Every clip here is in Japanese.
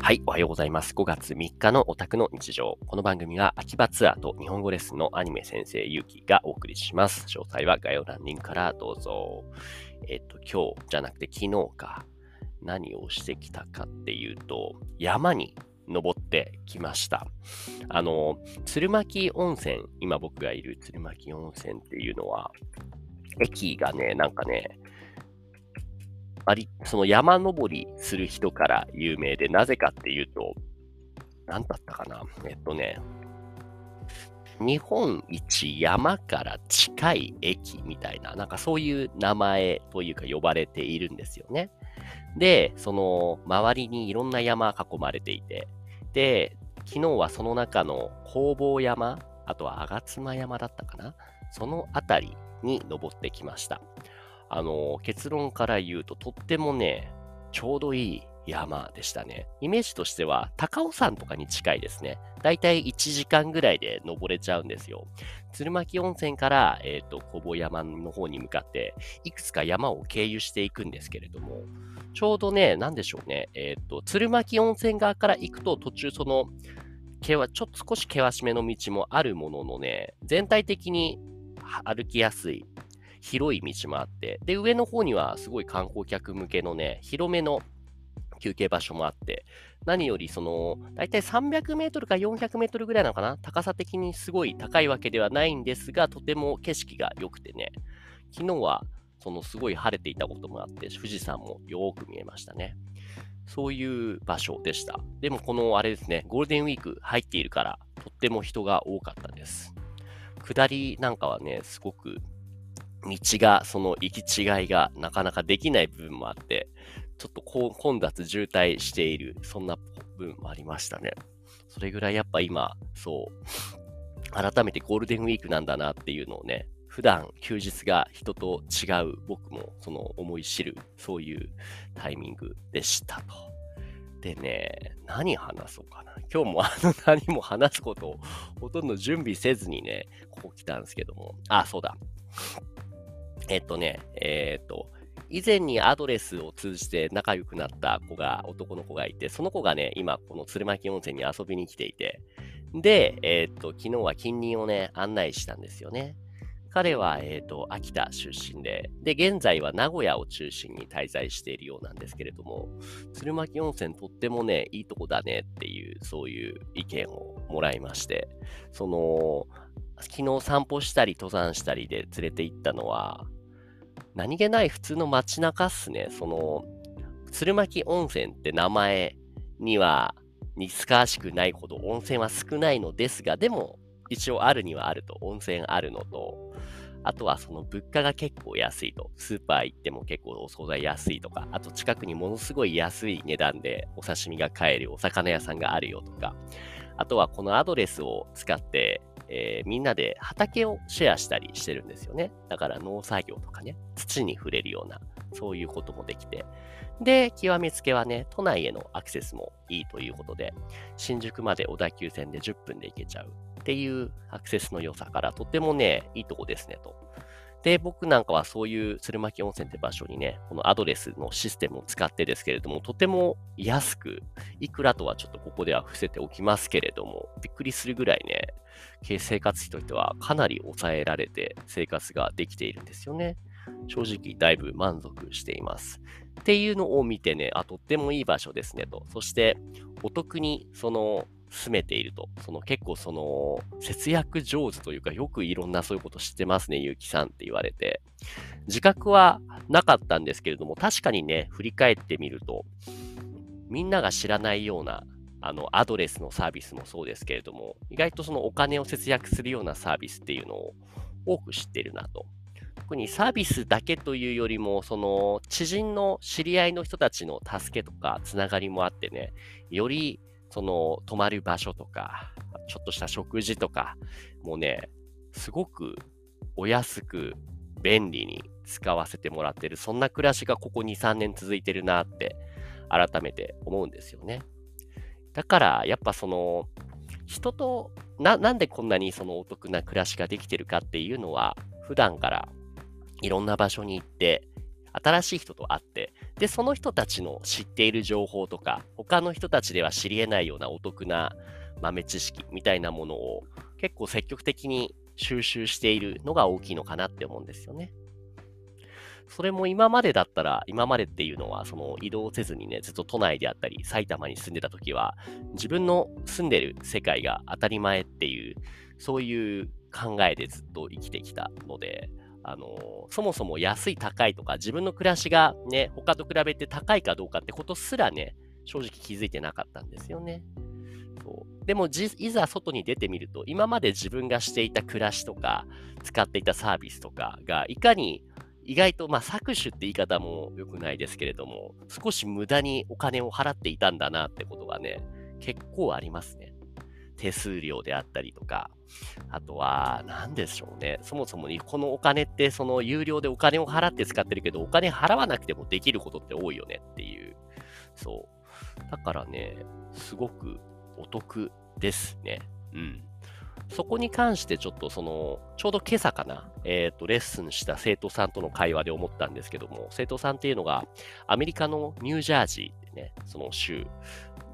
はい、おはようございます。5月3日のオタクの日常。この番組は秋葉ツアーと日本語レッスンのアニメ先生ゆうきがお送りします。詳細は概要欄リンクからどうぞ。えっと、今日じゃなくて昨日か。何をしてきたかっていうと、山に登ってきました。あの、鶴巻温泉、今僕がいる鶴巻温泉っていうのは、駅がね、なんかね、あり、その山登りする人から有名で、なぜかっていうと、何だったかな？えっとね、日本一山から近い駅みたいな、なんかそういう名前というか呼ばれているんですよね。で、その周りにいろんな山囲まれていて、で、昨日はその中の工房山、あとは吾妻山だったかな？その辺りに登ってきました。あの、結論から言うととってもね、ちょうどいい山でしたね。イメージとしては高尾山とかに近いですね。だいたい1時間ぐらいで登れちゃうんですよ。鶴巻温泉から、えっ、ー、と、小保山の方に向かって、いくつか山を経由していくんですけれども、ちょうどね、なんでしょうね、えっ、ー、と、鶴巻温泉側から行くと途中その、ちょっと少し険しめの道もあるもののね、全体的に歩きやすい、広い道もあって、で、上の方にはすごい観光客向けのね、広めの休憩場所もあって、何よりその、だいたい300メートルか400メートルぐらいなのかな高さ的にすごい高いわけではないんですが、とても景色が良くてね、昨日はそのすごい晴れていたこともあって、富士山もよく見えましたね。そういう場所でした。でもこのあれですね、ゴールデンウィーク入っているから、とっても人が多かったです。下りなんかはね、すごく道が、その行き違いがなかなかできない部分もあって、ちょっと混雑渋滞している、そんな部分もありましたね。それぐらいやっぱ今、そう、改めてゴールデンウィークなんだなっていうのをね、普段休日が人と違う僕もその思い知る、そういうタイミングでしたと。でね、何話そうかな。今日もあの何も話すことをほとんど準備せずにね、ここ来たんですけども。あ、そうだ。えっとね、えー、っと、以前にアドレスを通じて仲良くなった子が、男の子がいて、その子がね、今、この鶴巻温泉に遊びに来ていて、で、えー、っと、昨日は近隣をね、案内したんですよね。彼は、えっ、と、秋田出身で、で、現在は名古屋を中心に滞在しているようなんですけれども、鶴巻温泉とってもね、いいとこだねっていう、そういう意見をもらいまして、その、昨日散歩したり登山したりで連れて行ったのは、何気ない普通の街中っすね。その、鶴巻温泉って名前には似つかわしくないほど温泉は少ないのですが、でも一応あるにはあると、温泉あるのと、あとはその物価が結構安いと、スーパー行っても結構お惣菜安いとか、あと近くにものすごい安い値段でお刺身が買えるお魚屋さんがあるよとか、あとはこのアドレスを使ってえー、みんなで畑をシェアしたりしてるんですよね。だから農作業とかね、土に触れるような、そういうこともできて。で、極めつけはね、都内へのアクセスもいいということで、新宿まで小田急線で10分で行けちゃうっていうアクセスの良さから、とてもね、いいとこですねと。で、僕なんかはそういう鶴巻温泉って場所にね、このアドレスのシステムを使ってですけれども、とても安く、いくらとはちょっとここでは伏せておきますけれども、びっくりするぐらいね、生活費としてはかなり抑えられて生活ができているんですよね。正直だいぶ満足しています。っていうのを見てね、あ、とってもいい場所ですねと。そして、お得にその住めていると。その結構その節約上手というかよくいろんなそういうこと知ってますね、ゆうきさんって言われて。自覚はなかったんですけれども、確かにね、振り返ってみると、みんなが知らないようなあのアドレスのサービスもそうですけれども、意外とそのお金を節約するようなサービスっていうのを多く知ってるなと。特にサービスだけというよりも、その知人の知り合いの人たちの助けとかつながりもあってね、よりその泊まる場所とか、ちょっとした食事とか、もうね、すごくお安く便利に使わせてもらってる、そんな暮らしがここ2、3年続いてるなって改めて思うんですよね。だからやっぱその人とななんでこんなにそのお得な暮らしができてるかっていうのは普段からいろんな場所に行って新しい人と会って、で、その人たちの知っている情報とか、他の人たちでは知り得ないようなお得な豆知識みたいなものを結構積極的に収集しているのが大きいのかなって思うんですよね。それも今までだったら、今までっていうのは、その移動せずにね、ずっと都内であったり、埼玉に住んでた時は、自分の住んでる世界が当たり前っていう、そういう考えでずっと生きてきたので、あのそもそも安い高いとか、自分の暮らしがね、他と比べて高いかどうかってことすらね、正直気づいてなかったんですよね。そうでもいざ外に出てみると、今まで自分がしていた暮らしとか、使っていたサービスとかが、いかに意外と、まあ、搾取って言い方も良くないですけれども、少し無駄にお金を払っていたんだなってことがね、結構ありますね。手数料であったりとか、あとは、何でしょうね。そもそもに、このお金って、その有料でお金を払って使ってるけど、お金払わなくてもできることって多いよねっていう。そう。だからね、すごくお得ですね。うん。そこに関してちょっとその、ちょうど今朝かな、えっ、ー、と、レッスンした生徒さんとの会話で思ったんですけども、生徒さんっていうのが、アメリカのニュージャージーってね、その州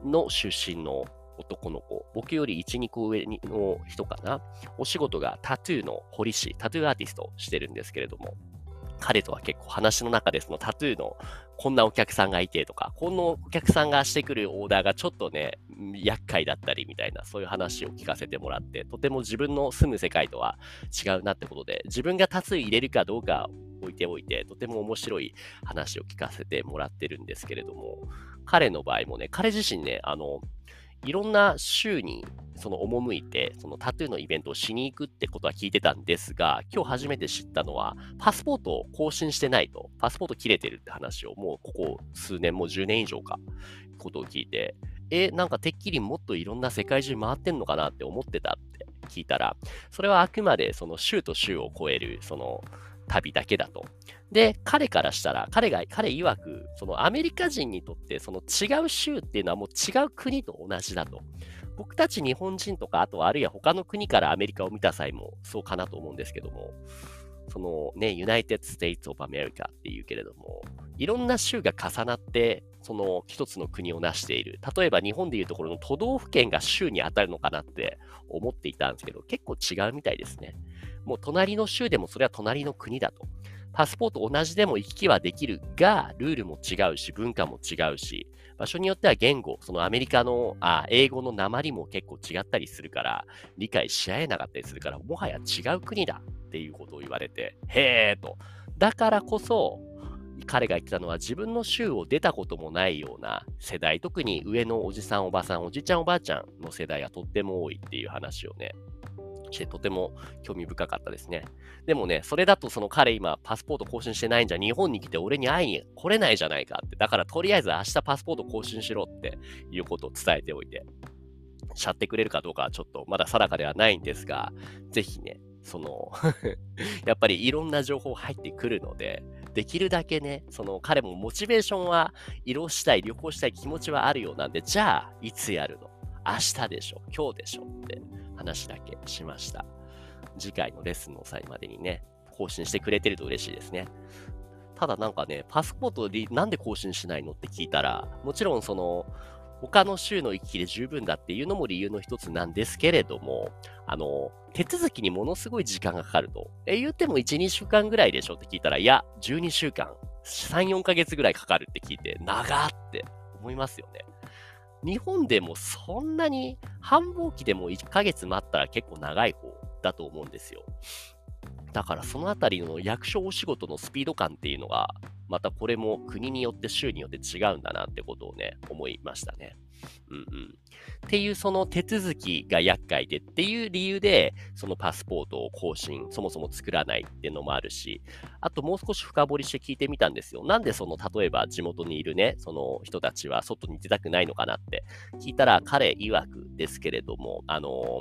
の出身の男の子、僕より1、2個上の人かな、お仕事がタトゥーの彫り師、タトゥーアーティストしてるんですけれども、彼とは結構話の中でそのタトゥーのこんなお客さんがいてとか、このお客さんがしてくるオーダーがちょっとね、厄介だったりみたいな、そういう話を聞かせてもらって、とても自分の住む世界とは違うなってことで、自分がタトゥー入れるかどうか置いておいて、とても面白い話を聞かせてもらってるんですけれども、彼の場合もね、彼自身ね、あの、いろんな州にその赴いて、そのタトゥーのイベントをしに行くってことは聞いてたんですが、今日初めて知ったのは、パスポートを更新してないと、パスポート切れてるって話をもうここ数年、もう10年以上か、ことを聞いて、え、なんかてっきりもっといろんな世界中回ってんのかなって思ってたって聞いたら、それはあくまでその州と州を超える、その旅だけだと。で、彼からしたら、彼が、彼曰く、そのアメリカ人にとって、その違う州っていうのはもう違う国と同じだと。僕たち日本人とか、あとはあるいは他の国からアメリカを見た際もそうかなと思うんですけども、そのね、United States of America っていうけれども、いろんな州が重なって、その一つの国を成している。例えば日本でいうところの都道府県が州に当たるのかなって思っていたんですけど、結構違うみたいですね。もう隣の州でもそれは隣の国だと。パスポート同じでも行き来はできるが、ルールも違うし、文化も違うし、場所によっては言語、そのアメリカのあ英語の鉛も結構違ったりするから、理解し合えなかったりするから、もはや違う国だっていうことを言われて、へーと。だからこそ、彼が言ってたのは自分の州を出たこともないような世代、特に上のおじさん、おばさん、おじちゃん、おばあちゃんの世代がとっても多いっていう話をね、してとても興味深かったですね。でもね、それだとその彼今パスポート更新してないんじゃ日本に来て俺に会いに来れないじゃないかって。だからとりあえず明日パスポート更新しろっていうことを伝えておいて、しゃってくれるかどうかはちょっとまだ定かではないんですが、ぜひね、その やっぱりいろんな情報入ってくるので、できるだけね、その彼もモチベーションは移動したい、旅行したい気持ちはあるようなんで、じゃあ、いつやるの？明日でしょ？今日でしょ？って話だけしました。次回のレッスンの際までにね、更新してくれてると嬉しいですね。ただなんかね、パスポートでなんで更新しないのって聞いたら、もちろんその、他の州の行き来で十分だっていうのも理由の一つなんですけれども、あの、手続きにものすごい時間がかかると。え、言っても1、2週間ぐらいでしょって聞いたら、いや、12週間、3、4ヶ月ぐらいかかるって聞いて、長って思いますよね。日本でもそんなに繁忙期でも1ヶ月待ったら結構長い方だと思うんですよ。だからそのあたりの役所お仕事のスピード感っていうのが、またこれも国によって州によって違うんだなってことをね、思いましたね。うんうん。っていうその手続きが厄介でっていう理由で、そのパスポートを更新、そもそも作らないっていうのもあるし、あともう少し深掘りして聞いてみたんですよ。なんでその、例えば地元にいるね、その人たちは外に出たくないのかなって聞いたら、彼曰くですけれども、あの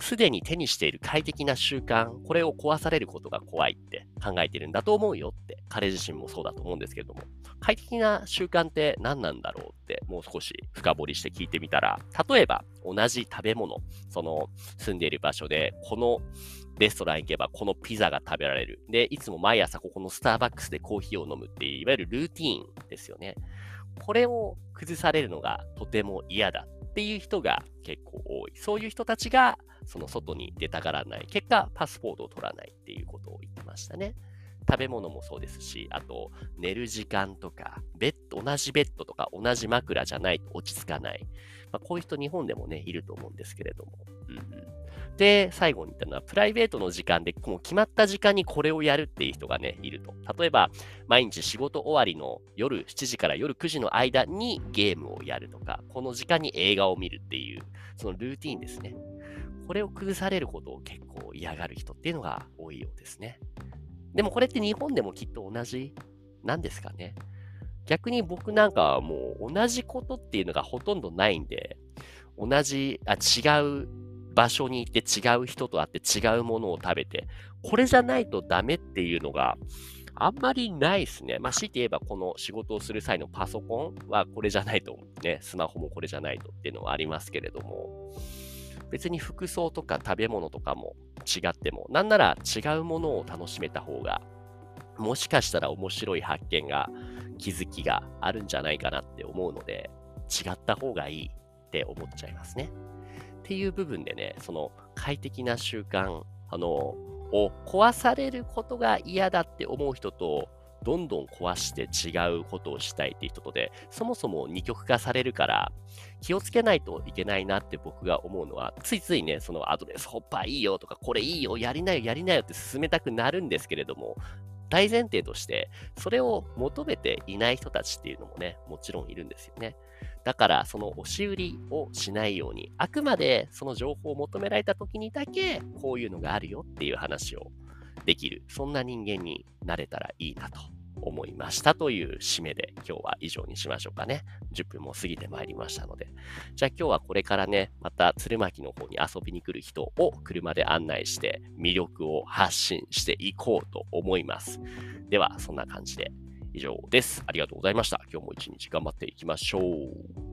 すでに手にしている快適な習慣、これを壊されることが怖いって考えてるんだと思うよって、彼自身もそうだと思うんですけれども、快適な習慣って何なんだろうって、もう少し深掘りして聞いてみたら、例えば同じ食べ物、その住んでいる場所で、このレストラン行けばこのピザが食べられる。で、いつも毎朝ここのスターバックスでコーヒーを飲むっていう、いわゆるルーティーンですよね。これを崩されるのがとても嫌だっていう人が結構多い。そういう人たちがその外に出たがらない。結果、パスポートを取らないっていうことを言ってましたね。食べ物もそうですし、あと、寝る時間とか、ベッド、同じベッドとか同じ枕じゃないと落ち着かない。まあ、こういう人日本でもね、いると思うんですけれども。うんうん、で、最後に言ったのは、プライベートの時間で、もう決まった時間にこれをやるっていう人がね、いると。例えば、毎日仕事終わりの夜7時から夜9時の間にゲームをやるとか、この時間に映画を見るっていう、そのルーティンですね。これを崩されることを結構嫌がる人っていうのが多いようですね。でもこれって日本でもきっと同じなんですかね。逆に僕なんかはもう同じことっていうのがほとんどないんで、同じ、あ、違う場所に行って違う人と会って違うものを食べて、これじゃないとダメっていうのがあんまりないですね。まあ、強いて言えばこの仕事をする際のパソコンはこれじゃないと、ね、スマホもこれじゃないとっていうのはありますけれども、別に服装とか食べ物とかも違っても、なんなら違うものを楽しめた方が、もしかしたら面白い発見が、気づきがあるんじゃないかなって思うので、違った方がいいって思っちゃいますね。っていう部分でね、その快適な習慣、あの、を壊されることが嫌だって思う人と、どんどん壊して違うことをしたいっていう人とで、そもそも二極化されるから、気をつけないといけないなって僕が思うのは、ついついね、そのアドレスホッパーいいよとか、これいいよ、やりなよ、やりなよって進めたくなるんですけれども、大前提として、それを求めていない人たちっていうのもね、もちろんいるんですよね。だから、その押し売りをしないように、あくまでその情報を求められた時にだけ、こういうのがあるよっていう話をできる、そんな人間になれたらいいなと思いましたという締めで今日は以上にしましょうかね。10分も過ぎてまいりましたので。じゃあ今日はこれからね、また鶴巻の方に遊びに来る人を車で案内して魅力を発信していこうと思います。では、そんな感じで以上です。ありがとうございました。今日も一日頑張っていきましょう。